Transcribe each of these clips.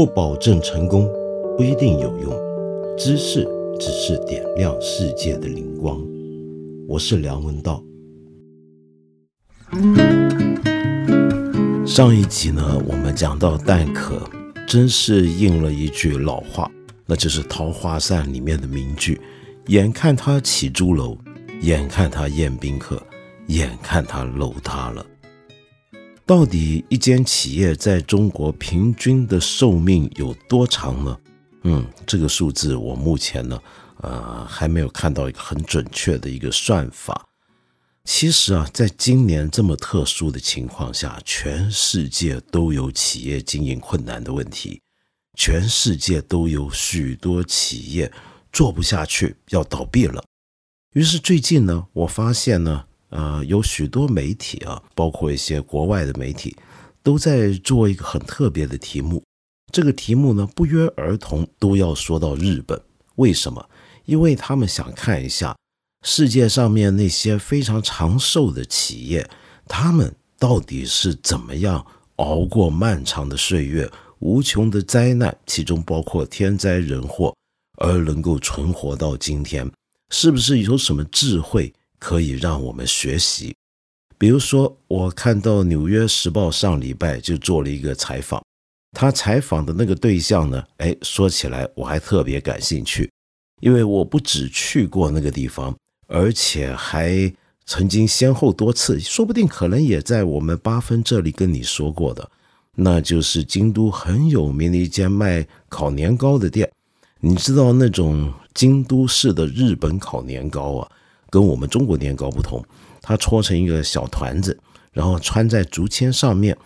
不保证成功，不一定有用。知识只是点亮世界的灵光。我是梁文道。上一集呢，我们讲到蛋壳，真是应了一句老话，那就是《桃花扇》里面的名句：“眼看他起朱楼，眼看他宴宾客，眼看他楼塌了。”到底一间企业在中国平均的寿命有多长呢？嗯，这个数字我目前呢，呃，还没有看到一个很准确的一个算法。其实啊，在今年这么特殊的情况下，全世界都有企业经营困难的问题，全世界都有许多企业做不下去要倒闭了。于是最近呢，我发现呢。呃，有许多媒体啊，包括一些国外的媒体，都在做一个很特别的题目。这个题目呢，不约而同都要说到日本。为什么？因为他们想看一下世界上面那些非常长寿的企业，他们到底是怎么样熬过漫长的岁月、无穷的灾难，其中包括天灾人祸，而能够存活到今天，是不是有什么智慧？可以让我们学习，比如说，我看到《纽约时报》上礼拜就做了一个采访，他采访的那个对象呢，哎，说起来我还特别感兴趣，因为我不只去过那个地方，而且还曾经先后多次，说不定可能也在我们八分这里跟你说过的，那就是京都很有名的一间卖烤年糕的店，你知道那种京都式的日本烤年糕啊。跟我们中国年糕不同，它搓成一个小团子，然后穿在竹签上面，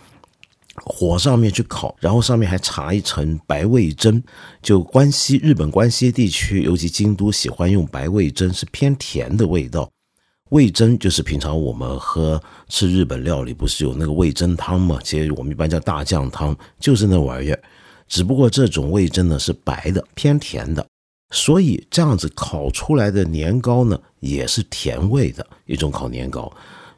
火上面去烤，然后上面还插一层白味噌。就关西日本关西地区，尤其京都喜欢用白味噌，是偏甜的味道。味噌就是平常我们喝吃日本料理，不是有那个味噌汤吗？其实我们一般叫大酱汤，就是那玩意儿。只不过这种味噌呢是白的，偏甜的。所以这样子烤出来的年糕呢，也是甜味的一种烤年糕，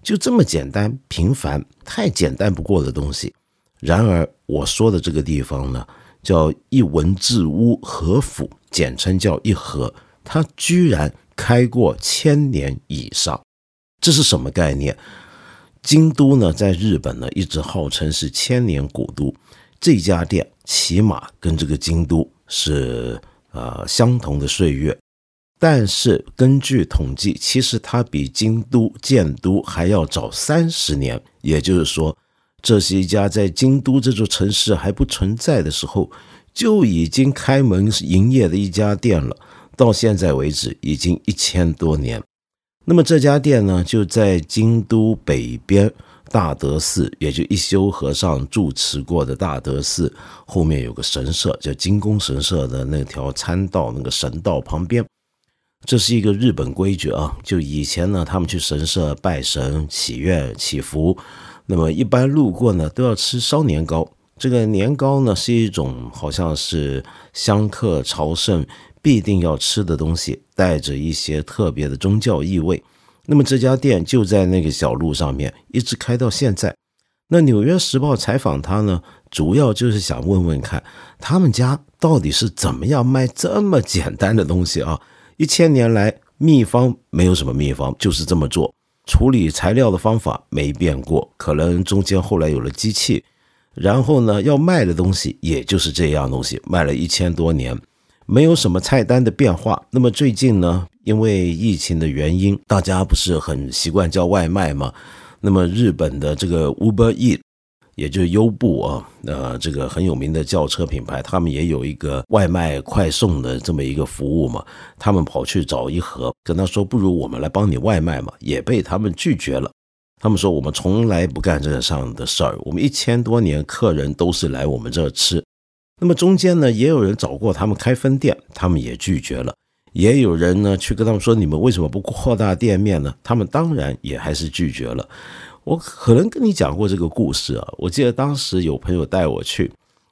就这么简单平凡，太简单不过的东西。然而我说的这个地方呢，叫一文治屋和府，简称叫一和，它居然开过千年以上，这是什么概念？京都呢，在日本呢，一直号称是千年古都，这家店起码跟这个京都是。呃，相同的岁月，但是根据统计，其实它比京都建都还要早三十年。也就是说，这是一家在京都这座城市还不存在的时候就已经开门营业的一家店了。到现在为止，已经一千多年。那么这家店呢，就在京都北边。大德寺，也就一休和尚住持过的大德寺后面有个神社，叫金宫神社的那条参道，那个神道旁边，这是一个日本规矩啊。就以前呢，他们去神社拜神、祈愿、祈福，那么一般路过呢，都要吃烧年糕。这个年糕呢，是一种好像是香客朝圣必定要吃的东西，带着一些特别的宗教意味。那么这家店就在那个小路上面，一直开到现在。那《纽约时报》采访他呢，主要就是想问问看，他们家到底是怎么样卖这么简单的东西啊？一千年来，秘方没有什么秘方，就是这么做，处理材料的方法没变过，可能中间后来有了机器，然后呢，要卖的东西也就是这样东西，卖了一千多年。没有什么菜单的变化。那么最近呢，因为疫情的原因，大家不是很习惯叫外卖吗？那么日本的这个 Uber E，也就是优步啊，呃，这个很有名的轿车品牌，他们也有一个外卖快送的这么一个服务嘛。他们跑去找一盒，跟他说：“不如我们来帮你外卖嘛。”也被他们拒绝了。他们说：“我们从来不干这上的事儿，我们一千多年客人都是来我们这儿吃。”那么中间呢，也有人找过他们开分店，他们也拒绝了；也有人呢去跟他们说，你们为什么不扩大店面呢？他们当然也还是拒绝了。我可能跟你讲过这个故事啊，我记得当时有朋友带我去，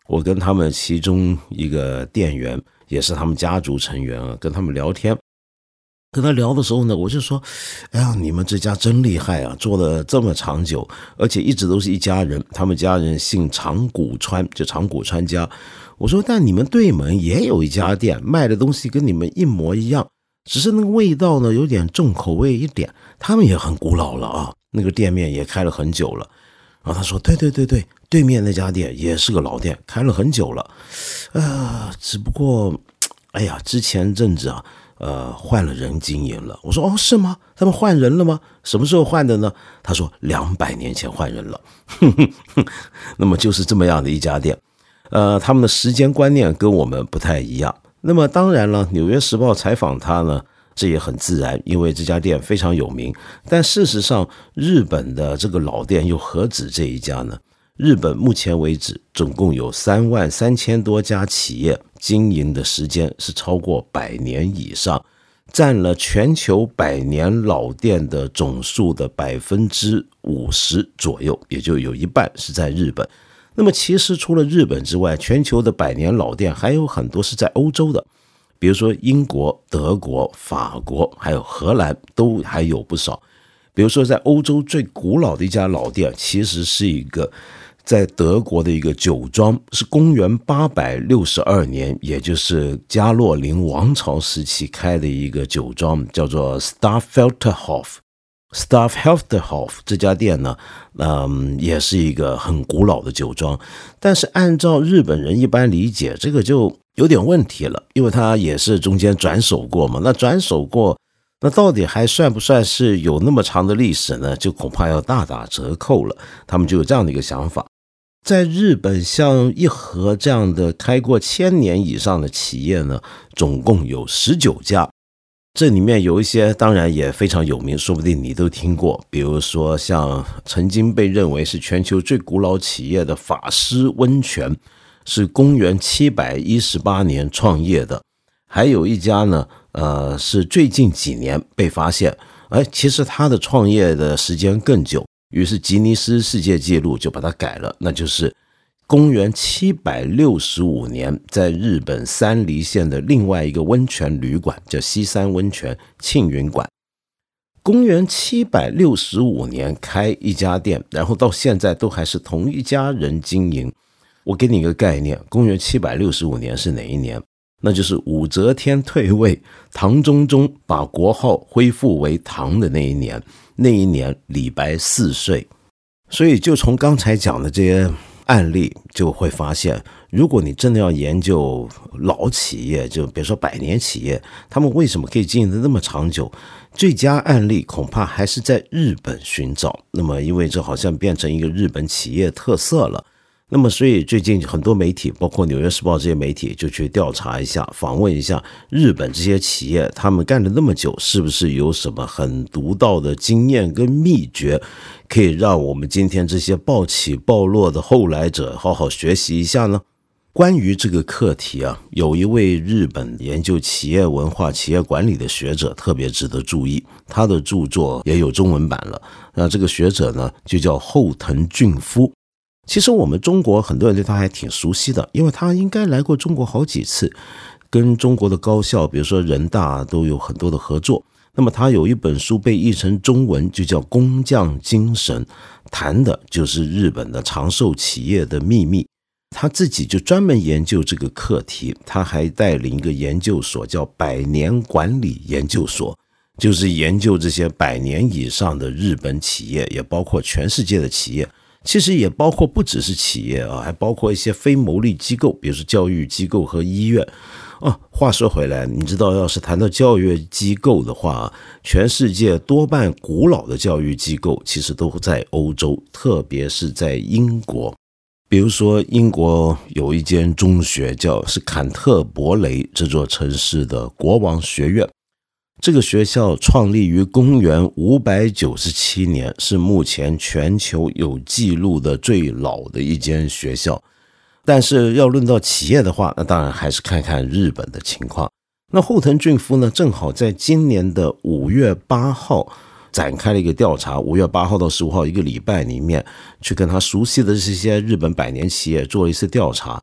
我跟他们其中一个店员，也是他们家族成员啊，跟他们聊天，跟他聊的时候呢，我就说：“哎呀，你们这家真厉害啊，做了这么长久，而且一直都是一家人。他们家人姓长谷川，就长谷川家。我说，但你们对门也有一家店，卖的东西跟你们一模一样，只是那个味道呢有点重口味一点。他们也很古老了啊，那个店面也开了很久了。然后他说：对对对对，对面那家店也是个老店，开了很久了。呃，只不过，哎呀，之前阵子啊。”呃，换了人经营了。我说哦，是吗？他们换人了吗？什么时候换的呢？他说两百年前换人了。那么就是这么样的一家店。呃，他们的时间观念跟我们不太一样。那么当然了，《纽约时报》采访他呢，这也很自然，因为这家店非常有名。但事实上，日本的这个老店又何止这一家呢？日本目前为止，总共有三万三千多家企业经营的时间是超过百年以上，占了全球百年老店的总数的百分之五十左右，也就有一半是在日本。那么，其实除了日本之外，全球的百年老店还有很多是在欧洲的，比如说英国、德国、法国，还有荷兰，都还有不少。比如说，在欧洲最古老的一家老店，其实是一个。在德国的一个酒庄，是公元八百六十二年，也就是加洛林王朝时期开的一个酒庄，叫做 Starfelterhof。Starfelterhof 这家店呢，嗯，也是一个很古老的酒庄。但是按照日本人一般理解，这个就有点问题了，因为它也是中间转手过嘛。那转手过，那到底还算不算是有那么长的历史呢？就恐怕要大打折扣了。他们就有这样的一个想法。在日本，像一和这样的开过千年以上的企业呢，总共有十九家。这里面有一些当然也非常有名，说不定你都听过。比如说，像曾经被认为是全球最古老企业的法师温泉，是公元七百一十八年创业的。还有一家呢，呃，是最近几年被发现，哎，其实它的创业的时间更久。于是吉尼斯世界纪录就把它改了，那就是公元七百六十五年，在日本三梨县的另外一个温泉旅馆叫西山温泉庆云馆。公元七百六十五年开一家店，然后到现在都还是同一家人经营。我给你一个概念，公元七百六十五年是哪一年？那就是武则天退位，唐中宗把国号恢复为唐的那一年。那一年李白四岁，所以就从刚才讲的这些案例，就会发现，如果你真的要研究老企业，就别说百年企业，他们为什么可以经营的那么长久？最佳案例恐怕还是在日本寻找。那么，因为这好像变成一个日本企业特色了。那么，所以最近很多媒体，包括《纽约时报》这些媒体，就去调查一下，访问一下日本这些企业，他们干了那么久，是不是有什么很独到的经验跟秘诀，可以让我们今天这些暴起暴落的后来者好好学习一下呢？关于这个课题啊，有一位日本研究企业文化、企业管理的学者特别值得注意，他的著作也有中文版了。那这个学者呢，就叫后藤俊夫。其实我们中国很多人对他还挺熟悉的，因为他应该来过中国好几次，跟中国的高校，比如说人大都有很多的合作。那么他有一本书被译成中文，就叫《工匠精神》，谈的就是日本的长寿企业的秘密。他自己就专门研究这个课题，他还带领一个研究所，叫百年管理研究所，就是研究这些百年以上的日本企业，也包括全世界的企业。其实也包括不只是企业啊，还包括一些非牟利机构，比如说教育机构和医院。哦，话说回来，你知道，要是谈到教育机构的话，全世界多半古老的教育机构其实都在欧洲，特别是在英国。比如说，英国有一间中学，叫是坎特伯雷这座城市的国王学院。这个学校创立于公元五百九十七年，是目前全球有记录的最老的一间学校。但是要论到企业的话，那当然还是看看日本的情况。那后藤俊夫呢，正好在今年的五月八号展开了一个调查。五月八号到十五号一个礼拜里面，去跟他熟悉的这些日本百年企业做了一次调查。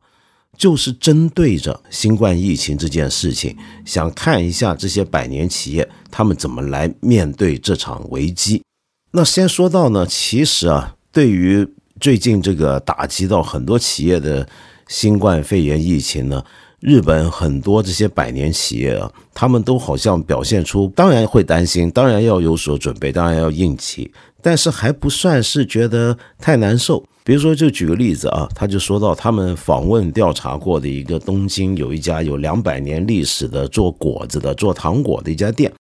就是针对着新冠疫情这件事情，想看一下这些百年企业他们怎么来面对这场危机。那先说到呢，其实啊，对于最近这个打击到很多企业的新冠肺炎疫情呢。日本很多这些百年企业啊，他们都好像表现出，当然会担心，当然要有所准备，当然要应急，但是还不算是觉得太难受。比如说，就举个例子啊，他就说到他们访问调查过的一个东京有一家有两百年历史的做果子的、做糖果的一家店，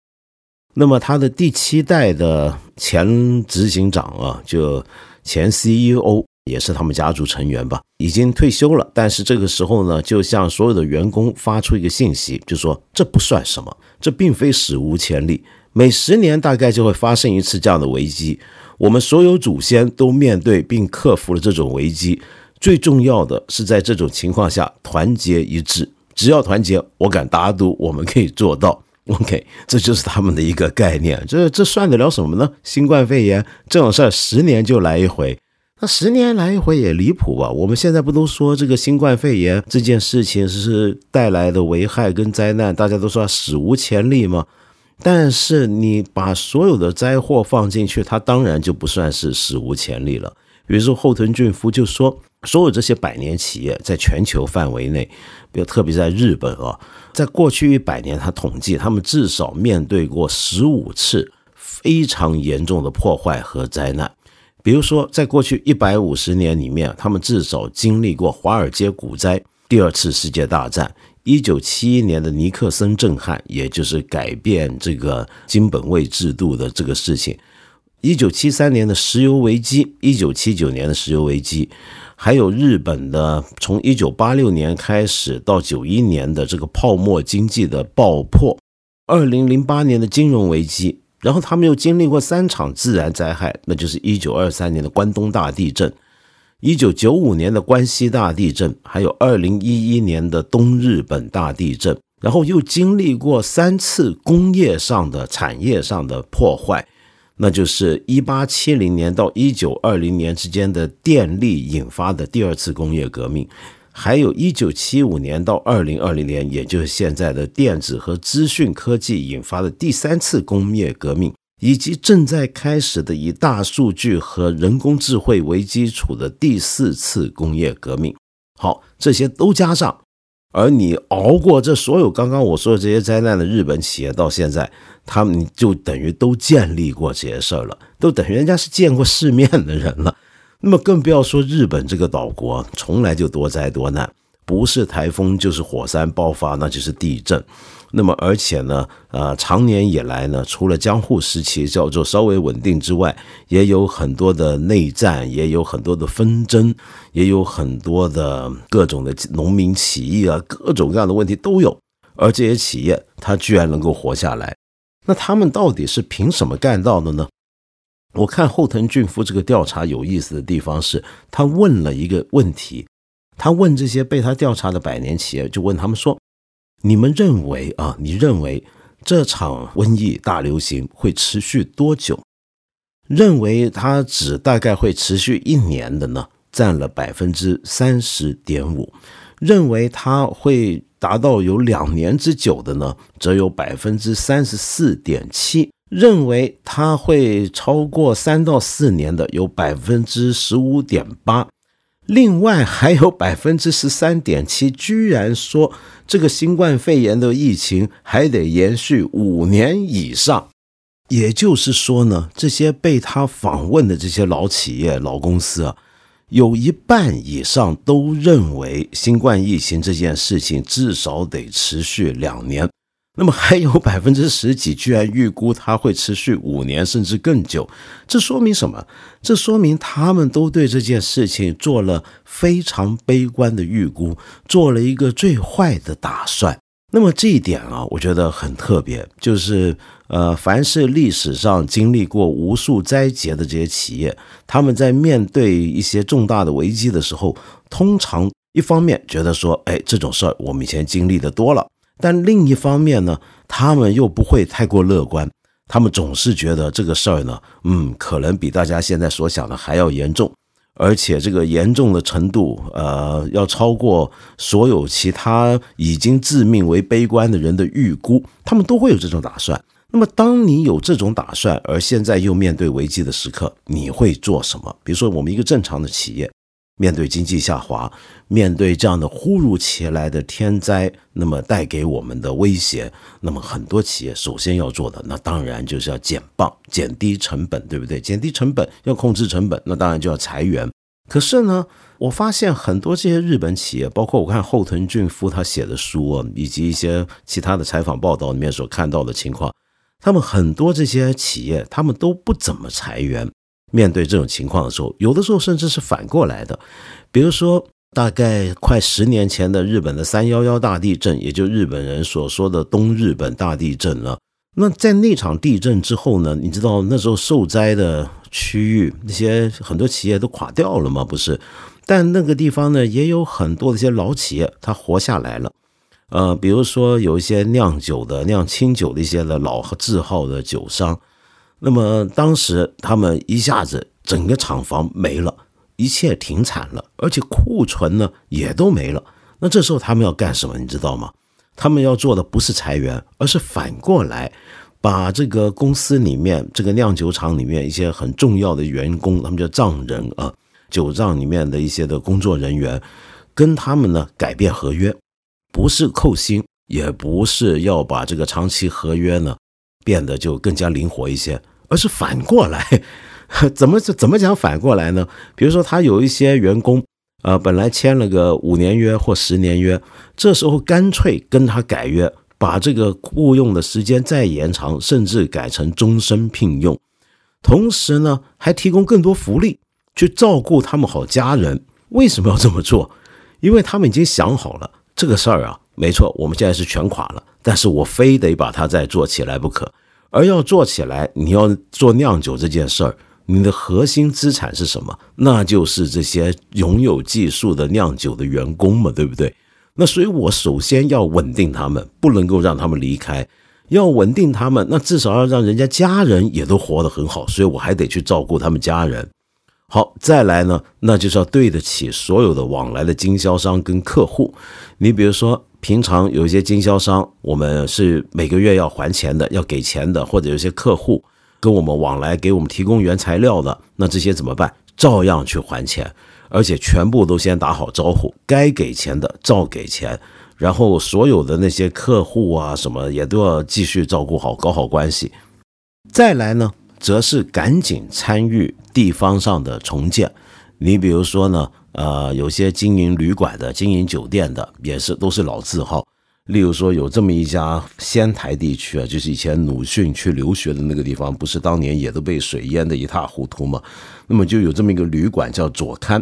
那么他的第七代的前执行长啊，就前 CEO。也是他们家族成员吧，已经退休了。但是这个时候呢，就向所有的员工发出一个信息，就说这不算什么，这并非史无前例，每十年大概就会发生一次这样的危机。我们所有祖先都面对并克服了这种危机。最重要的是在这种情况下团结一致，只要团结，我敢打赌我们可以做到。OK，这就是他们的一个概念。这这算得了什么呢？新冠肺炎这种事儿，十年就来一回。那十年来一回也离谱吧？我们现在不都说这个新冠肺炎这件事情是带来的危害跟灾难，大家都说史无前例吗？但是你把所有的灾祸放进去，它当然就不算是史无前例了。比如说后藤俊夫就说，所有这些百年企业在全球范围内，比如特别在日本啊，在过去一百年，他统计他们至少面对过十五次非常严重的破坏和灾难。比如说，在过去一百五十年里面，他们至少经历过华尔街股灾、第二次世界大战、一九七一年的尼克森震撼，也就是改变这个金本位制度的这个事情；一九七三年的石油危机、一九七九年的石油危机，还有日本的从一九八六年开始到九一年的这个泡沫经济的爆破，二零零八年的金融危机。然后他们又经历过三场自然灾害，那就是一九二三年的关东大地震，一九九五年的关西大地震，还有二零一一年的东日本大地震。然后又经历过三次工业上的、产业上的破坏，那就是一八七零年到一九二零年之间的电力引发的第二次工业革命。还有一九七五年到二零二零年，也就是现在的电子和资讯科技引发的第三次工业革命，以及正在开始的以大数据和人工智慧为基础的第四次工业革命。好，这些都加上，而你熬过这所有刚刚我说的这些灾难的日本企业，到现在他们就等于都建立过这些事儿了，都等于人家是见过世面的人了。那么更不要说日本这个岛国，从来就多灾多难，不是台风就是火山爆发，那就是地震。那么而且呢，呃，长年以来呢，除了江户时期叫做稍微稳定之外，也有很多的内战，也有很多的纷争，也有很多的各种的农民起义啊，各种各样的问题都有。而这些企业，它居然能够活下来，那他们到底是凭什么干到的呢？我看后藤俊夫这个调查有意思的地方是，他问了一个问题，他问这些被他调查的百年企业，就问他们说：“你们认为啊，你认为这场瘟疫大流行会持续多久？认为它只大概会持续一年的呢，占了百分之三十点五；认为它会达到有两年之久的呢，则有百分之三十四点七。”认为它会超过三到四年的有百分之十五点八，另外还有百分之十三点七，居然说这个新冠肺炎的疫情还得延续五年以上。也就是说呢，这些被他访问的这些老企业、老公司啊，有一半以上都认为新冠疫情这件事情至少得持续两年。那么还有 百分之十几居然预估它会持续五年甚至更久，这说明什么？这说明他们都对这件事情做了非常悲观的预估，做了一个最坏的打算。那么这一点啊，我觉得很特别，就是呃，凡是历史上经历过无数灾劫的这些企业，他们在面对一些重大的危机的时候，通常一方面觉得说，哎，这种事儿我们以前经历的多了。但另一方面呢，他们又不会太过乐观，他们总是觉得这个事儿呢，嗯，可能比大家现在所想的还要严重，而且这个严重的程度，呃，要超过所有其他已经自命为悲观的人的预估，他们都会有这种打算。那么，当你有这种打算，而现在又面对危机的时刻，你会做什么？比如说，我们一个正常的企业。面对经济下滑，面对这样的忽如其来的天灾，那么带给我们的威胁，那么很多企业首先要做的，那当然就是要减磅、减低成本，对不对？减低成本，要控制成本，那当然就要裁员。可是呢，我发现很多这些日本企业，包括我看后藤俊夫他写的书，以及一些其他的采访报道里面所看到的情况，他们很多这些企业，他们都不怎么裁员。面对这种情况的时候，有的时候甚至是反过来的。比如说，大概快十年前的日本的三幺幺大地震，也就日本人所说的东日本大地震了。那在那场地震之后呢？你知道那时候受灾的区域，那些很多企业都垮掉了吗？不是，但那个地方呢，也有很多的一些老企业，它活下来了。呃，比如说有一些酿酒的、酿清酒的一些的老字号的酒商。那么当时他们一下子整个厂房没了，一切停产了，而且库存呢也都没了。那这时候他们要干什么？你知道吗？他们要做的不是裁员，而是反过来把这个公司里面这个酿酒厂里面一些很重要的员工，他们叫账人啊，酒账里面的一些的工作人员，跟他们呢改变合约，不是扣薪，也不是要把这个长期合约呢变得就更加灵活一些。而是反过来，怎么怎么讲反过来呢？比如说，他有一些员工，呃，本来签了个五年约或十年约，这时候干脆跟他改约，把这个雇佣的时间再延长，甚至改成终身聘用，同时呢，还提供更多福利，去照顾他们好家人。为什么要这么做？因为他们已经想好了这个事儿啊，没错，我们现在是全垮了，但是我非得把它再做起来不可。而要做起来，你要做酿酒这件事儿，你的核心资产是什么？那就是这些拥有技术的酿酒的员工嘛，对不对？那所以我首先要稳定他们，不能够让他们离开。要稳定他们，那至少要让人家家人也都活得很好，所以我还得去照顾他们家人。好，再来呢，那就是要对得起所有的往来的经销商跟客户。你比如说。平常有一些经销商，我们是每个月要还钱的，要给钱的，或者有些客户跟我们往来，给我们提供原材料的，那这些怎么办？照样去还钱，而且全部都先打好招呼，该给钱的照给钱，然后所有的那些客户啊什么也都要继续照顾好，搞好关系。再来呢，则是赶紧参与地方上的重建。你比如说呢？呃，有些经营旅馆的、经营酒店的，也是都是老字号。例如说，有这么一家仙台地区啊，就是以前鲁迅去留学的那个地方，不是当年也都被水淹得一塌糊涂吗？那么就有这么一个旅馆叫左勘，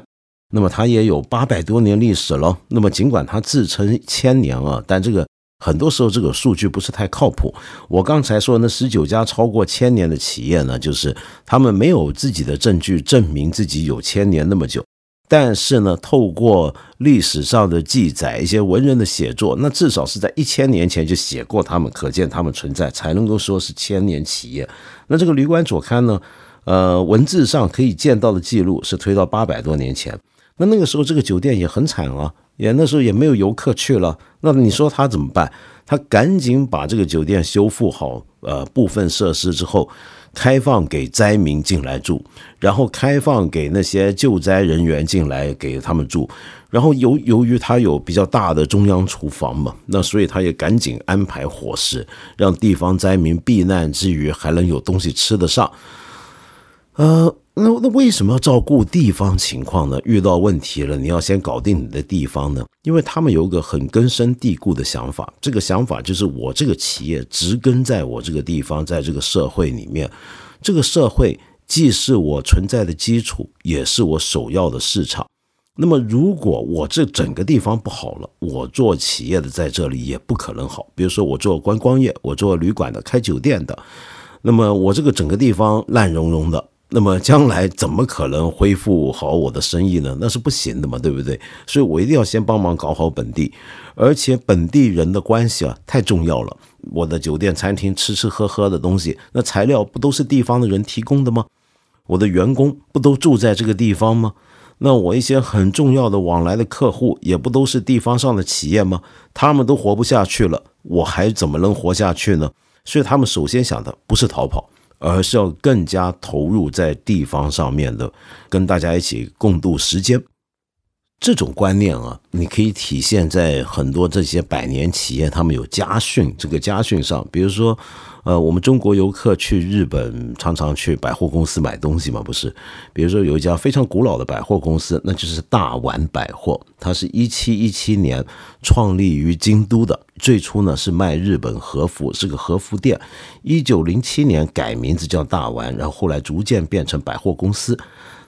那么它也有八百多年历史了。那么尽管它自称千年啊，但这个很多时候这个数据不是太靠谱。我刚才说那十九家超过千年的企业呢，就是他们没有自己的证据证明自己有千年那么久。但是呢，透过历史上的记载，一些文人的写作，那至少是在一千年前就写过他们，可见他们存在，才能够说是千年企业。那这个旅馆左刊呢，呃，文字上可以见到的记录是推到八百多年前。那那个时候这个酒店也很惨啊，也那时候也没有游客去了。那你说他怎么办？他赶紧把这个酒店修复好，呃，部分设施之后。开放给灾民进来住，然后开放给那些救灾人员进来给他们住，然后由由于他有比较大的中央厨房嘛，那所以他也赶紧安排伙食，让地方灾民避难之余还能有东西吃得上，呃。那那为什么要照顾地方情况呢？遇到问题了，你要先搞定你的地方呢？因为他们有一个很根深蒂固的想法，这个想法就是我这个企业植根在我这个地方，在这个社会里面，这个社会既是我存在的基础，也是我首要的市场。那么如果我这整个地方不好了，我做企业的在这里也不可能好。比如说我做观光业，我做旅馆的，开酒店的，那么我这个整个地方烂融融的。那么将来怎么可能恢复好我的生意呢？那是不行的嘛，对不对？所以我一定要先帮忙搞好本地，而且本地人的关系啊太重要了。我的酒店、餐厅吃吃喝喝的东西，那材料不都是地方的人提供的吗？我的员工不都住在这个地方吗？那我一些很重要的往来的客户，也不都是地方上的企业吗？他们都活不下去了，我还怎么能活下去呢？所以他们首先想的不是逃跑，而是要更加投入在地方上面的，跟大家一起共度时间。这种观念啊，你可以体现在很多这些百年企业，他们有家训这个家训上。比如说，呃，我们中国游客去日本常常去百货公司买东西嘛，不是？比如说有一家非常古老的百货公司，那就是大丸百货，它是一七一七年创立于京都的，最初呢是卖日本和服，是个和服店。一九零七年改名字叫大丸，然后后来逐渐变成百货公司。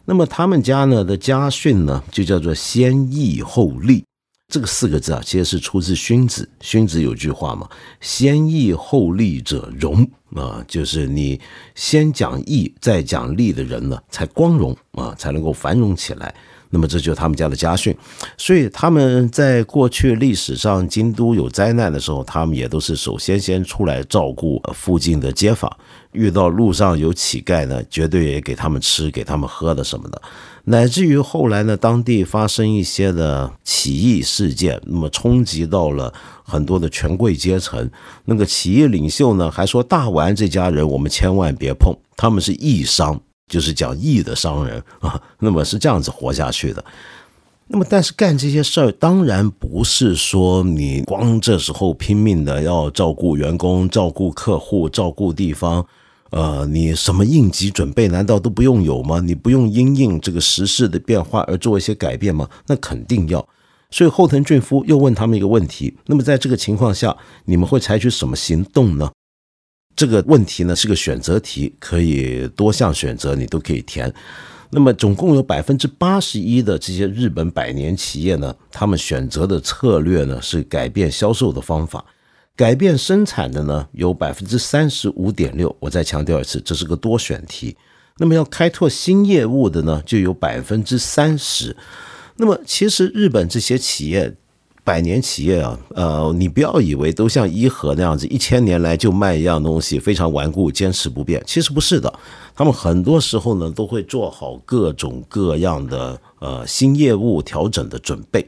那么他们家呢的家训呢，就叫做“先义后利”这个四个字啊，其实是出自荀子。荀子有句话嘛，“先义后利者荣”，啊，就是你先讲义再讲利的人呢，才光荣啊，才能够繁荣起来。那么这就是他们家的家训，所以他们在过去历史上京都有灾难的时候，他们也都是首先先出来照顾附近的街坊，遇到路上有乞丐呢，绝对也给他们吃、给他们喝的什么的，乃至于后来呢，当地发生一些的起义事件，那么冲击到了很多的权贵阶层，那个起义领袖呢还说大丸这家人我们千万别碰，他们是义商。就是讲义的商人啊，那么是这样子活下去的。那么，但是干这些事儿，当然不是说你光这时候拼命的要照顾员工、照顾客户、照顾地方，呃，你什么应急准备难道都不用有吗？你不用因应这个时事的变化而做一些改变吗？那肯定要。所以后藤俊夫又问他们一个问题：那么在这个情况下，你们会采取什么行动呢？这个问题呢是个选择题，可以多项选择，你都可以填。那么总共有百分之八十一的这些日本百年企业呢，他们选择的策略呢是改变销售的方法，改变生产的呢有百分之三十五点六。我再强调一次，这是个多选题。那么要开拓新业务的呢就有百分之三十。那么其实日本这些企业。百年企业啊，呃，你不要以为都像伊和那样子，一千年来就卖一样东西，非常顽固，坚持不变。其实不是的，他们很多时候呢，都会做好各种各样的呃新业务调整的准备。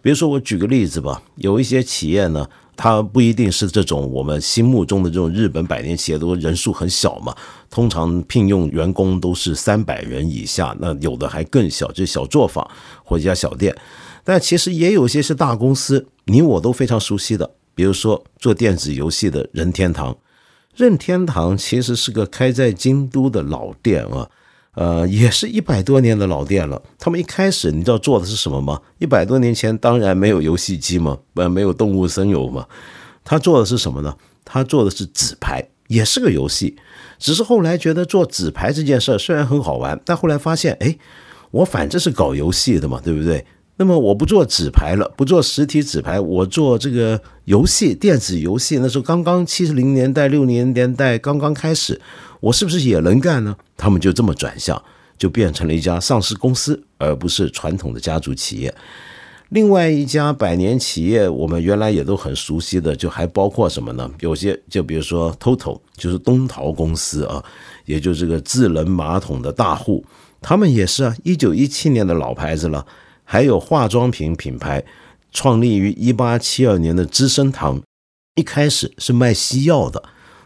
比如说，我举个例子吧，有一些企业呢，它不一定是这种我们心目中的这种日本百年企业，都人数很小嘛，通常聘用员工都是三百人以下，那有的还更小，就是小作坊或者家小店。但其实也有些是大公司，你我都非常熟悉的，比如说做电子游戏的任天堂。任天堂其实是个开在京都的老店啊，呃，也是一百多年的老店了。他们一开始你知道做的是什么吗？一百多年前当然没有游戏机嘛，呃，没有动物森友嘛。他做的是什么呢？他做的是纸牌，也是个游戏。只是后来觉得做纸牌这件事虽然很好玩，但后来发现，哎，我反正是搞游戏的嘛，对不对？那么我不做纸牌了，不做实体纸牌，我做这个游戏，电子游戏。那时候刚刚七十零年代、六零年代刚刚开始，我是不是也能干呢？他们就这么转向，就变成了一家上市公司，而不是传统的家族企业。另外一家百年企业，我们原来也都很熟悉的，就还包括什么呢？有些就比如说 TOTO，就是东陶公司啊，也就是这个智能马桶的大户，他们也是啊，一九一七年的老牌子了。还有化妆品品牌，创立于一八七二年的资生堂，一开始是卖西药的，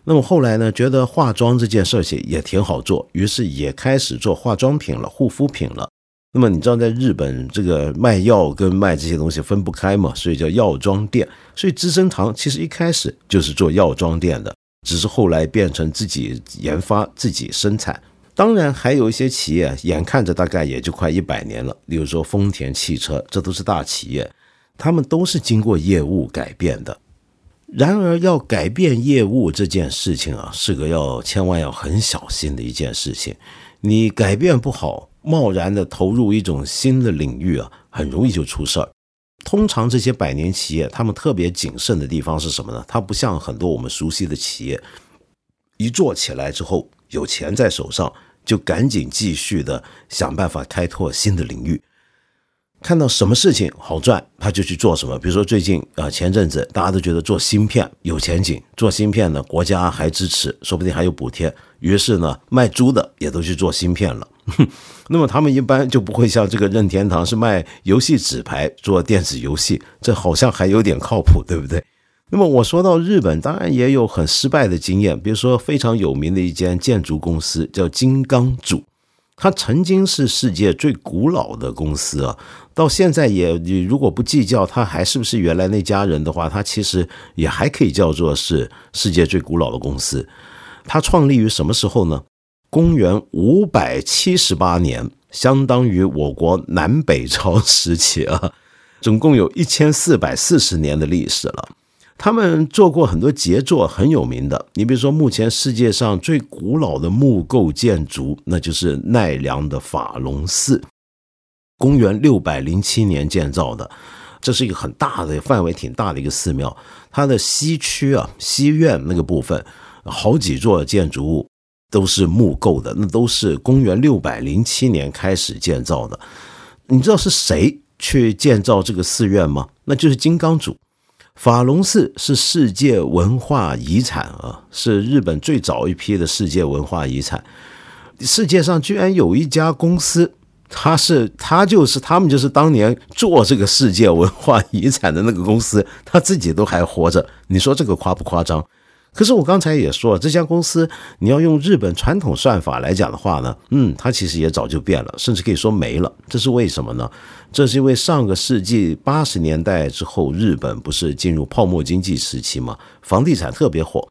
那么后来呢，觉得化妆这件事情也挺好做，于是也开始做化妆品了、护肤品了。那么你知道，在日本这个卖药跟卖这些东西分不开嘛，所以叫药妆店。所以资生堂其实一开始就是做药妆店的，只是后来变成自己研发、自己生产。当然，还有一些企业，眼看着大概也就快一百年了。比如说丰田汽车，这都是大企业，他们都是经过业务改变的。然而，要改变业务这件事情啊，是个要千万要很小心的一件事情。你改变不好，贸然的投入一种新的领域啊，很容易就出事儿。通常这些百年企业，他们特别谨慎的地方是什么呢？它不像很多我们熟悉的企业，一做起来之后有钱在手上。就赶紧继续的想办法开拓新的领域。看到什么事情好赚，他就去做什么。比如说最近啊，前阵子大家都觉得做芯片有前景，做芯片呢，国家还支持，说不定还有补贴。于是呢，卖猪的也都去做芯片了。那么他们一般就不会像这个任天堂是卖游戏纸牌做电子游戏，这好像还有点靠谱，对不对？那么我说到日本，当然也有很失败的经验，比如说非常有名的一间建筑公司叫金刚组。它曾经是世界最古老的公司啊，到现在也，你如果不计较它还是不是原来那家人的话，它其实也还可以叫做是世界最古老的公司。它创立于什么时候呢？公元五百七十八年，相当于我国南北朝时期啊，总共有一千四百四十年的历史了。他们做过很多杰作，很有名的。你比如说，目前世界上最古老的木构建筑，那就是奈良的法隆寺，公元六百零七年建造的。这是一个很大的范围，挺大的一个寺庙。它的西区啊，西院那个部分，好几座建筑物都是木构的，那都是公元六百零七年开始建造的。你知道是谁去建造这个寺院吗？那就是金刚主。法隆寺是世界文化遗产啊，是日本最早一批的世界文化遗产。世界上居然有一家公司，他是他就是他们就是当年做这个世界文化遗产的那个公司，他自己都还活着。你说这个夸不夸张？可是我刚才也说了，这家公司你要用日本传统算法来讲的话呢，嗯，它其实也早就变了，甚至可以说没了。这是为什么呢？这是因为上个世纪八十年代之后，日本不是进入泡沫经济时期吗？房地产特别火，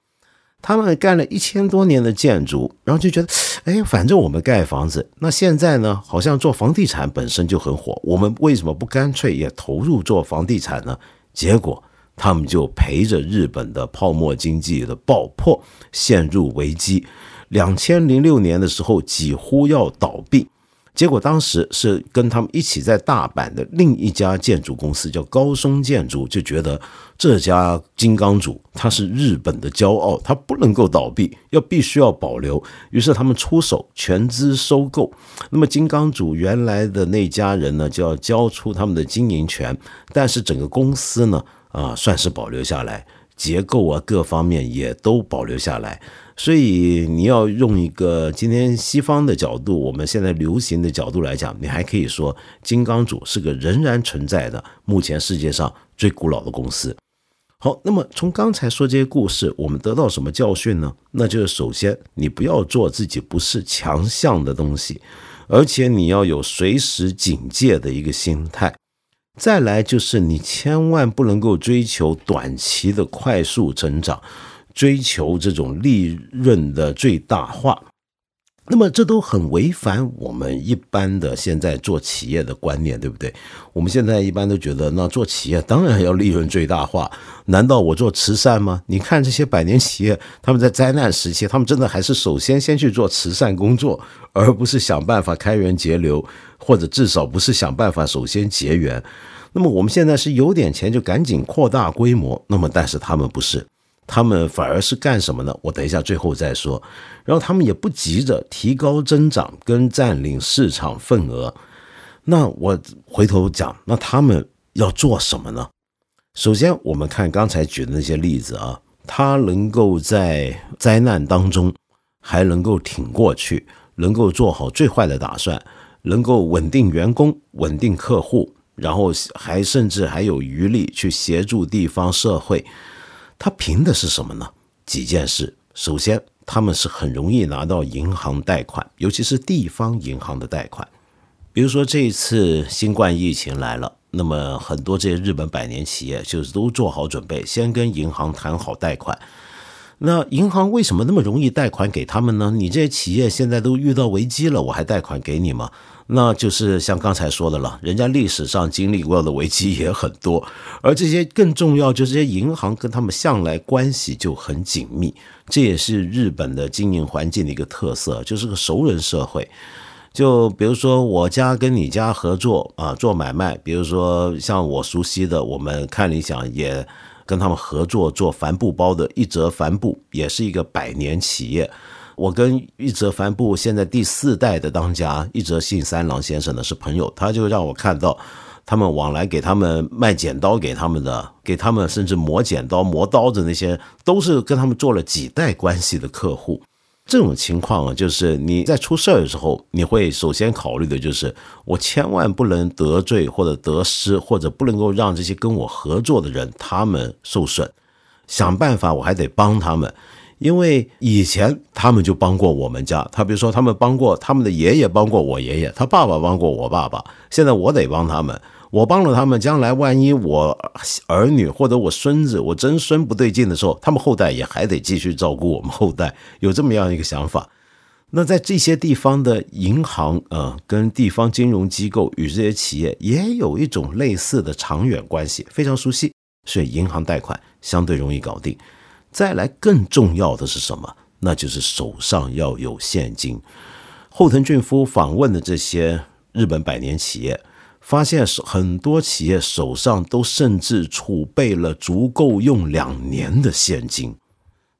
他们干了一千多年的建筑，然后就觉得，哎，反正我们盖房子，那现在呢，好像做房地产本身就很火，我们为什么不干脆也投入做房地产呢？结果。他们就陪着日本的泡沫经济的爆破陷入危机，两千零六年的时候几乎要倒闭，结果当时是跟他们一起在大阪的另一家建筑公司叫高松建筑，就觉得这家金刚组它是日本的骄傲，它不能够倒闭，要必须要保留，于是他们出手全资收购。那么金刚组原来的那家人呢，就要交出他们的经营权，但是整个公司呢？啊，算是保留下来，结构啊各方面也都保留下来。所以你要用一个今天西方的角度，我们现在流行的角度来讲，你还可以说金刚组是个仍然存在的目前世界上最古老的公司。好，那么从刚才说这些故事，我们得到什么教训呢？那就是首先你不要做自己不是强项的东西，而且你要有随时警戒的一个心态。再来就是你千万不能够追求短期的快速成长，追求这种利润的最大化。那么这都很违反我们一般的现在做企业的观念，对不对？我们现在一般都觉得，那做企业当然要利润最大化。难道我做慈善吗？你看这些百年企业，他们在灾难时期，他们真的还是首先先去做慈善工作，而不是想办法开源节流，或者至少不是想办法首先结缘。那么我们现在是有点钱就赶紧扩大规模，那么但是他们不是。他们反而是干什么呢？我等一下最后再说。然后他们也不急着提高增长跟占领市场份额。那我回头讲，那他们要做什么呢？首先，我们看刚才举的那些例子啊，他能够在灾难当中还能够挺过去，能够做好最坏的打算，能够稳定员工、稳定客户，然后还甚至还有余力去协助地方社会。他凭的是什么呢？几件事。首先，他们是很容易拿到银行贷款，尤其是地方银行的贷款。比如说这一次新冠疫情来了，那么很多这些日本百年企业就是都做好准备，先跟银行谈好贷款。那银行为什么那么容易贷款给他们呢？你这些企业现在都遇到危机了，我还贷款给你吗？那就是像刚才说的了，人家历史上经历过的危机也很多，而这些更重要，就是这些银行跟他们向来关系就很紧密，这也是日本的经营环境的一个特色，就是个熟人社会。就比如说我家跟你家合作啊，做买卖，比如说像我熟悉的，我们看理想也跟他们合作做帆布包的一折帆布，也是一个百年企业。我跟一泽帆布现在第四代的当家一泽信三郎先生呢是朋友，他就让我看到他们往来给他们卖剪刀给他们的，给他们甚至磨剪刀、磨刀子那些，都是跟他们做了几代关系的客户。这种情况啊，就是你在出事儿的时候，你会首先考虑的就是，我千万不能得罪或者得失，或者不能够让这些跟我合作的人他们受损。想办法，我还得帮他们，因为以前他们就帮过我们家。他比如说，他们帮过他们的爷爷，帮过我爷爷，他爸爸帮过我爸爸，现在我得帮他们。我帮了他们，将来万一我儿女或者我孙子、我曾孙不对劲的时候，他们后代也还得继续照顾我们后代，有这么样一个想法。那在这些地方的银行啊，跟地方金融机构与这些企业也有一种类似的长远关系，非常熟悉，所以银行贷款相对容易搞定。再来更重要的是什么？那就是手上要有现金。后藤俊夫访问的这些日本百年企业。发现很多企业手上都甚至储备了足够用两年的现金，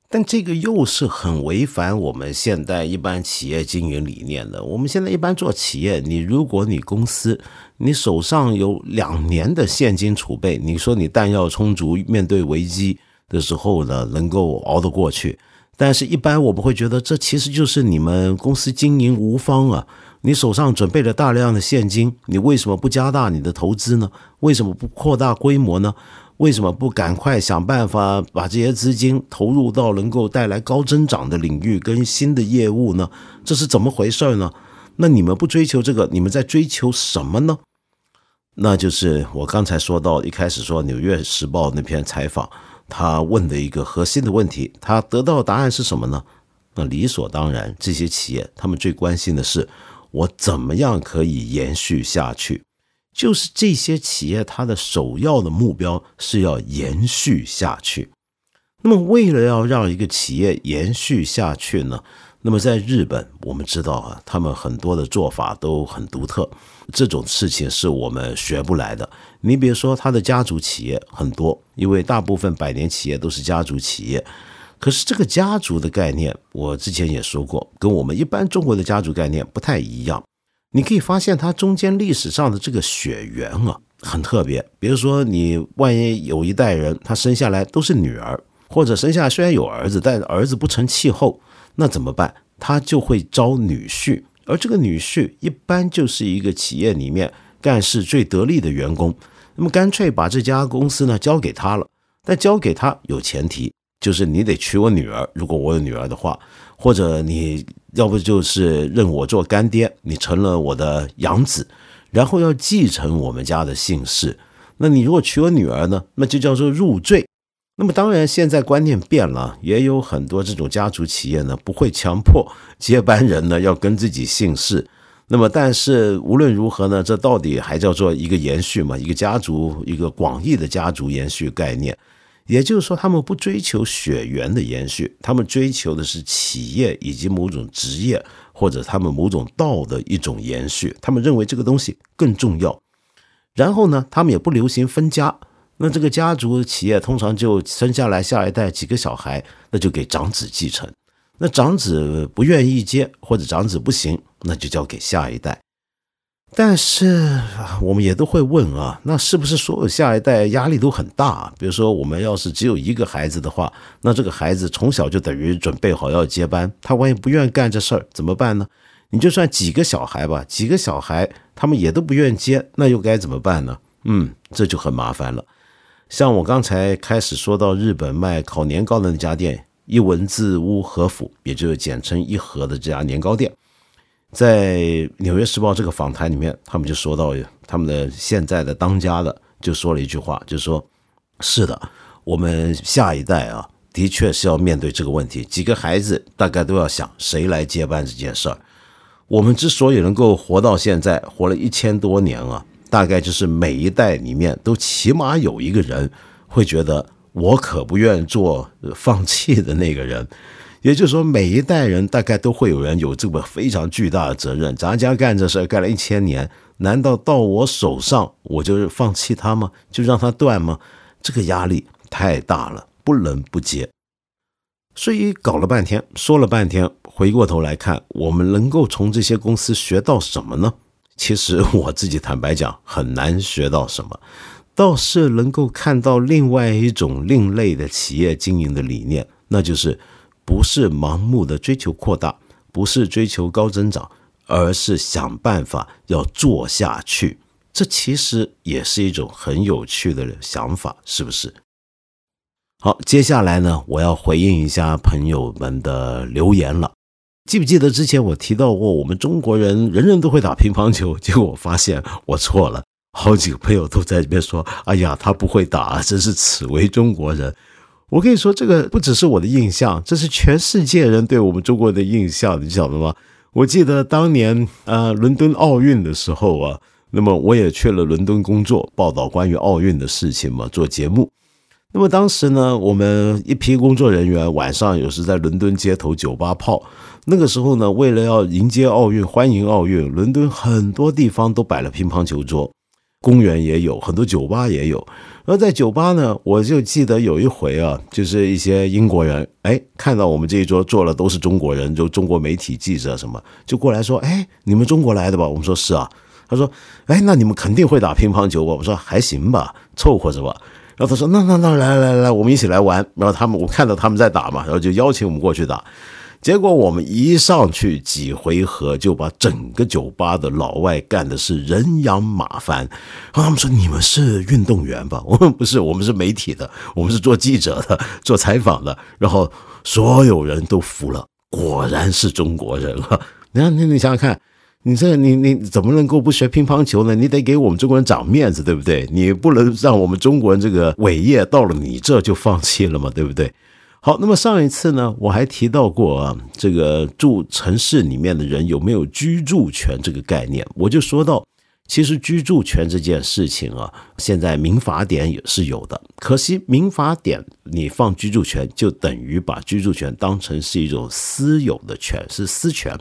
但这个又是很违反我们现代一般企业经营理念的。我们现在一般做企业，你如果你公司你手上有两年的现金储备，你说你弹药充足，面对危机的时候呢，能够熬得过去。但是，一般我们会觉得这其实就是你们公司经营无方啊。你手上准备了大量的现金，你为什么不加大你的投资呢？为什么不扩大规模呢？为什么不赶快想办法把这些资金投入到能够带来高增长的领域跟新的业务呢？这是怎么回事呢？那你们不追求这个，你们在追求什么呢？那就是我刚才说到一开始说《纽约时报》那篇采访，他问的一个核心的问题，他得到的答案是什么呢？那理所当然，这些企业他们最关心的是。我怎么样可以延续下去？就是这些企业，它的首要的目标是要延续下去。那么，为了要让一个企业延续下去呢？那么，在日本，我们知道啊，他们很多的做法都很独特，这种事情是我们学不来的。你比如说，他的家族企业很多，因为大部分百年企业都是家族企业。可是这个家族的概念，我之前也说过，跟我们一般中国的家族概念不太一样。你可以发现，它中间历史上的这个血缘啊，很特别。比如说，你万一有一代人，他生下来都是女儿，或者生下来虽然有儿子，但儿子不成气候，那怎么办？他就会招女婿，而这个女婿一般就是一个企业里面干事最得力的员工。那么干脆把这家公司呢交给他了，但交给他有前提。就是你得娶我女儿，如果我有女儿的话，或者你要不就是认我做干爹，你成了我的养子，然后要继承我们家的姓氏。那你如果娶我女儿呢，那就叫做入赘。那么当然，现在观念变了，也有很多这种家族企业呢，不会强迫接班人呢要跟自己姓氏。那么，但是无论如何呢，这到底还叫做一个延续嘛？一个家族，一个广义的家族延续概念。也就是说，他们不追求血缘的延续，他们追求的是企业以及某种职业或者他们某种道的一种延续。他们认为这个东西更重要。然后呢，他们也不流行分家。那这个家族企业通常就生下来下一代几个小孩，那就给长子继承。那长子不愿意接或者长子不行，那就交给下一代。但是我们也都会问啊，那是不是所有下一代压力都很大？比如说，我们要是只有一个孩子的话，那这个孩子从小就等于准备好要接班，他万一不愿意干这事儿怎么办呢？你就算几个小孩吧，几个小孩他们也都不愿接，那又该怎么办呢？嗯，这就很麻烦了。像我刚才开始说到日本卖烤年糕的那家店一文字屋和府，也就是简称一和的这家年糕店。在《纽约时报》这个访谈里面，他们就说到，他们的现在的当家的就说了一句话，就说：“是的，我们下一代啊，的确是要面对这个问题。几个孩子大概都要想谁来接班这件事儿。我们之所以能够活到现在，活了一千多年啊，大概就是每一代里面都起码有一个人会觉得，我可不愿做放弃的那个人。”也就是说，每一代人大概都会有人有这么非常巨大的责任。咱家干这事干了一千年，难道到我手上我就放弃他吗？就让他断吗？这个压力太大了，不能不接。所以搞了半天，说了半天，回过头来看，我们能够从这些公司学到什么呢？其实我自己坦白讲，很难学到什么，倒是能够看到另外一种另类的企业经营的理念，那就是不是盲目的追求扩大，不是追求高增长，而是想办法要做下去。这其实也是一种很有趣的想法，是不是？好，接下来呢，我要回应一下朋友们的留言了。记不记得之前我提到过，我们中国人人人都会打乒乓球？结果我发现我错了，好几个朋友都在这边说：“哎呀，他不会打，真是耻为中国人。”我跟你说，这个不只是我的印象，这是全世界人对我们中国的印象，你晓得吗？我记得当年呃伦敦奥运的时候啊，那么我也去了伦敦工作，报道关于奥运的事情嘛，做节目。那么当时呢，我们一批工作人员晚上有时在伦敦街头酒吧泡。那个时候呢，为了要迎接奥运、欢迎奥运，伦敦很多地方都摆了乒乓球桌，公园也有很多酒吧也有。而在酒吧呢，我就记得有一回啊，就是一些英国人，哎，看到我们这一桌坐了都是中国人，就中国媒体记者什么，就过来说：“哎，你们中国来的吧？”我们说是啊。他说：“哎，那你们肯定会打乒乓球吧？”我说：“还行吧，凑合着吧。”然后他说：“那那那来来来，我们一起来玩。”然后他们我看到他们在打嘛，然后就邀请我们过去打。结果我们一上去几回合，就把整个酒吧的老外干的是人仰马翻。然后他们说：“你们是运动员吧？”我们不是，我们是媒体的，我们是做记者的，做采访的。然后所有人都服了，果然是中国人啊！你看，你你想想看，你这你你怎么能够不学乒乓球呢？你得给我们中国人长面子，对不对？你不能让我们中国人这个伟业到了你这就放弃了嘛，对不对？好，那么上一次呢，我还提到过啊，这个住城市里面的人有没有居住权这个概念，我就说到，其实居住权这件事情啊，现在民法典也是有的，可惜民法典你放居住权，就等于把居住权当成是一种私有的权，是私权，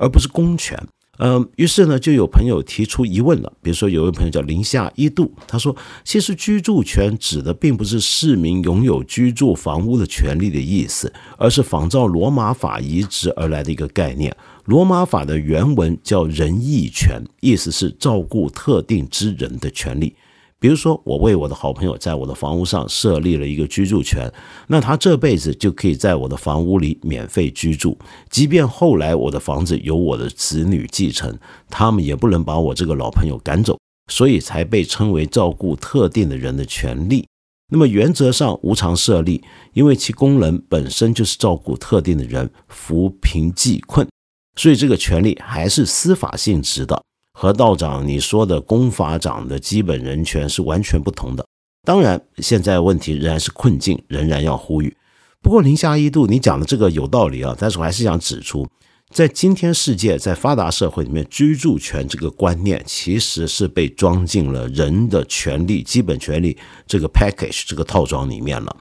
而不是公权。嗯，于是呢，就有朋友提出疑问了。比如说，有位朋友叫零下一度，他说：“其实居住权指的并不是市民拥有居住房屋的权利的意思，而是仿照罗马法移植而来的一个概念。罗马法的原文叫仁义权，意思是照顾特定之人的权利。”比如说，我为我的好朋友在我的房屋上设立了一个居住权，那他这辈子就可以在我的房屋里免费居住，即便后来我的房子由我的子女继承，他们也不能把我这个老朋友赶走，所以才被称为照顾特定的人的权利。那么原则上无偿设立，因为其功能本身就是照顾特定的人，扶贫济困，所以这个权利还是司法性质的。和道长你说的公法长的基本人权是完全不同的。当然，现在问题仍然是困境，仍然要呼吁。不过零下一度，你讲的这个有道理啊。但是我还是想指出，在今天世界，在发达社会里面，居住权这个观念其实是被装进了人的权利、基本权利这个 package 这个套装里面了。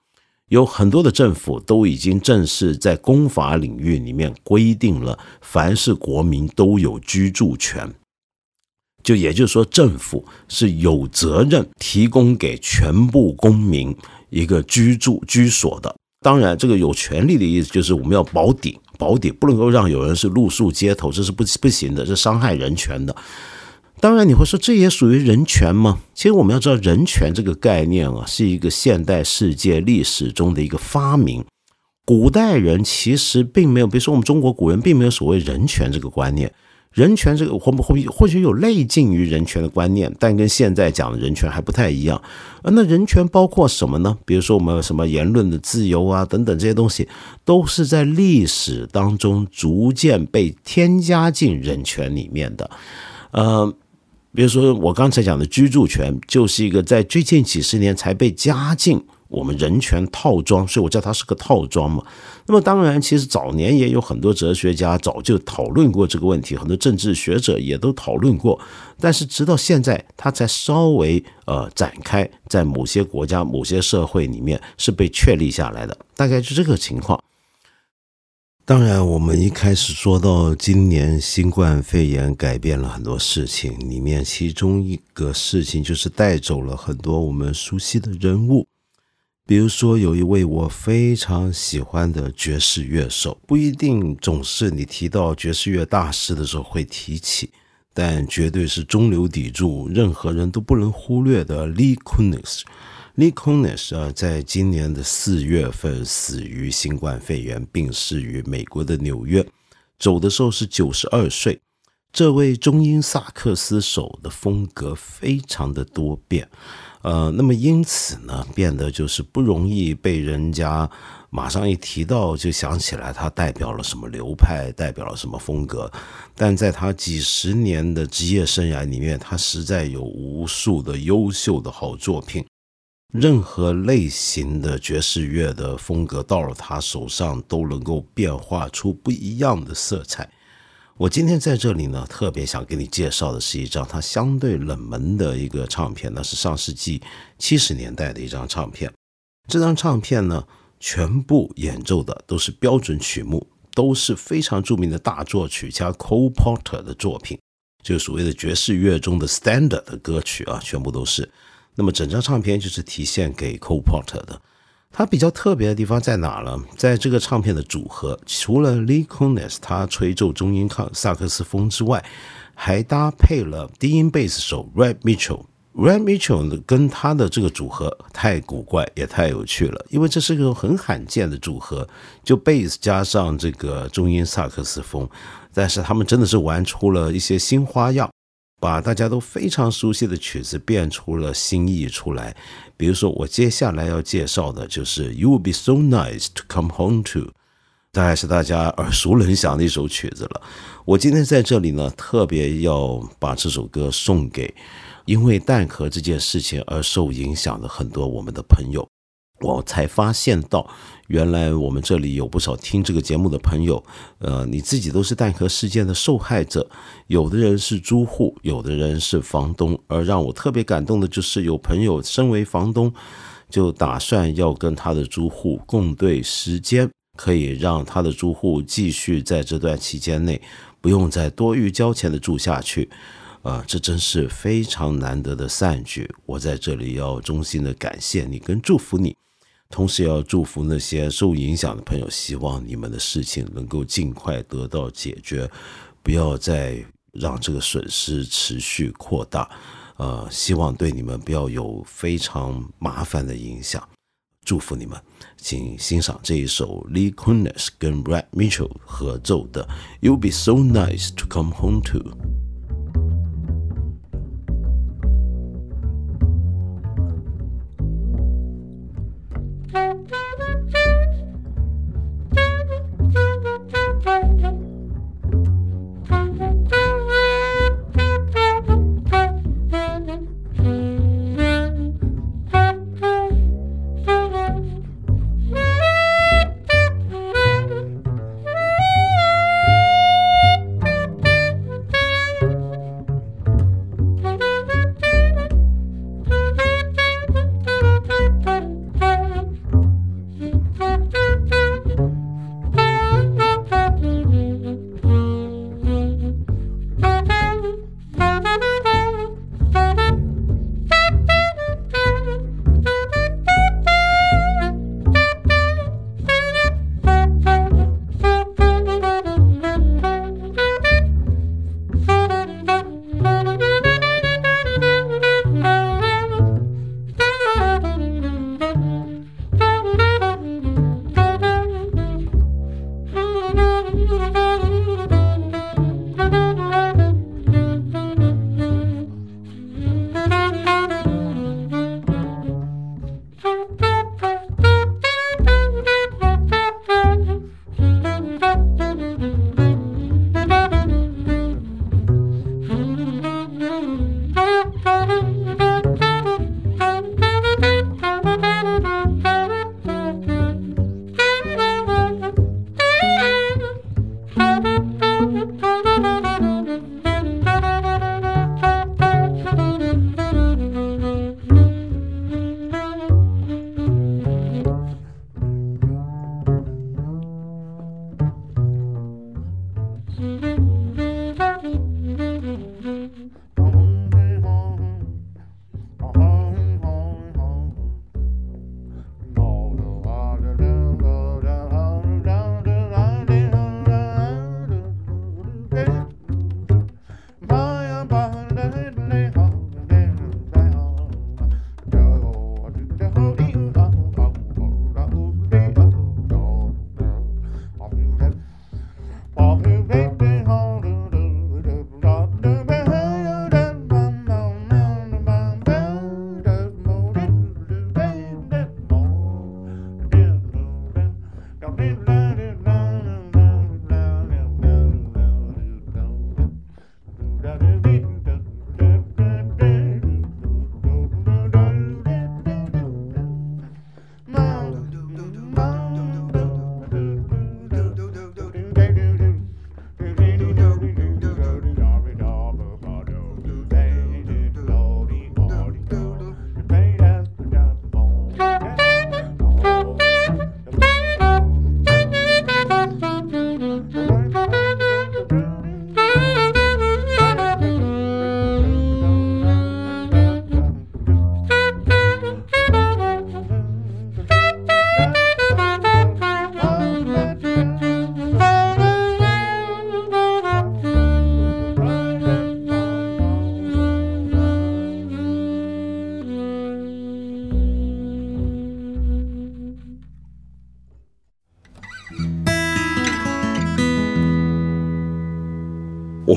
有很多的政府都已经正式在公法领域里面规定了，凡是国民都有居住权。就也就是说，政府是有责任提供给全部公民一个居住居所的。当然，这个有权利的意思就是我们要保底，保底不能够让有人是露宿街头，这是不不行的，这伤害人权的。当然，你会说这也属于人权吗？其实我们要知道，人权这个概念啊，是一个现代世界历史中的一个发明。古代人其实并没有，比如说我们中国古人并没有所谓人权这个观念。人权这个或或或许有类近于人权的观念，但跟现在讲的人权还不太一样。呃，那人权包括什么呢？比如说我们什么言论的自由啊，等等这些东西，都是在历史当中逐渐被添加进人权里面的。呃，比如说我刚才讲的居住权，就是一个在最近几十年才被加进。我们人权套装，所以我叫它是个套装嘛。那么当然，其实早年也有很多哲学家早就讨论过这个问题，很多政治学者也都讨论过。但是直到现在，它才稍微呃展开，在某些国家、某些社会里面是被确立下来的，大概就这个情况。当然，我们一开始说到今年新冠肺炎改变了很多事情，里面其中一个事情就是带走了很多我们熟悉的人物。比如说，有一位我非常喜欢的爵士乐手，不一定总是你提到爵士乐大师的时候会提起，但绝对是中流砥柱，任何人都不能忽略的 Lee Kunitz。Lee Kunitz 啊，在今年的四月份死于新冠肺炎，病逝于美国的纽约，走的时候是九十二岁。这位中音萨克斯手的风格非常的多变，呃，那么因此呢，变得就是不容易被人家马上一提到就想起来他代表了什么流派，代表了什么风格。但在他几十年的职业生涯里面，他实在有无数的优秀的好作品，任何类型的爵士乐的风格到了他手上都能够变化出不一样的色彩。我今天在这里呢，特别想给你介绍的是一张它相对冷门的一个唱片，那是上世纪七十年代的一张唱片。这张唱片呢，全部演奏的都是标准曲目，都是非常著名的大作曲家 Cole Porter 的作品，就所谓的爵士乐中的 standard 的歌曲啊，全部都是。那么整张唱片就是体现给 Cole Porter 的。它比较特别的地方在哪呢？在这个唱片的组合，除了 Lee Konitz 他吹奏中音萨克斯风之外，还搭配了低音贝斯手 Red Mitchell。Red Mitchell，跟他的这个组合太古怪也太有趣了，因为这是一个很罕见的组合，就贝斯加上这个中音萨克斯风，但是他们真的是玩出了一些新花样。把大家都非常熟悉的曲子变出了新意出来，比如说我接下来要介绍的就是《You Will Be So Nice to Come Home To》，大概是大家耳熟能详的一首曲子了。我今天在这里呢，特别要把这首歌送给因为蛋壳这件事情而受影响的很多我们的朋友。我才发现到，原来我们这里有不少听这个节目的朋友，呃，你自己都是蛋壳事件的受害者。有的人是租户，有的人是房东。而让我特别感动的就是，有朋友身为房东，就打算要跟他的租户共对时间，可以让他的租户继续在这段期间内不用再多余交钱的住下去。啊，这真是非常难得的善举。我在这里要衷心的感谢你，跟祝福你。同时要祝福那些受影响的朋友，希望你们的事情能够尽快得到解决，不要再让这个损失持续扩大。呃，希望对你们不要有非常麻烦的影响。祝福你们，请欣赏这一首 Lee Kunitz 跟 Brad Mitchell 合奏的《You'll Be So Nice to Come Home To》。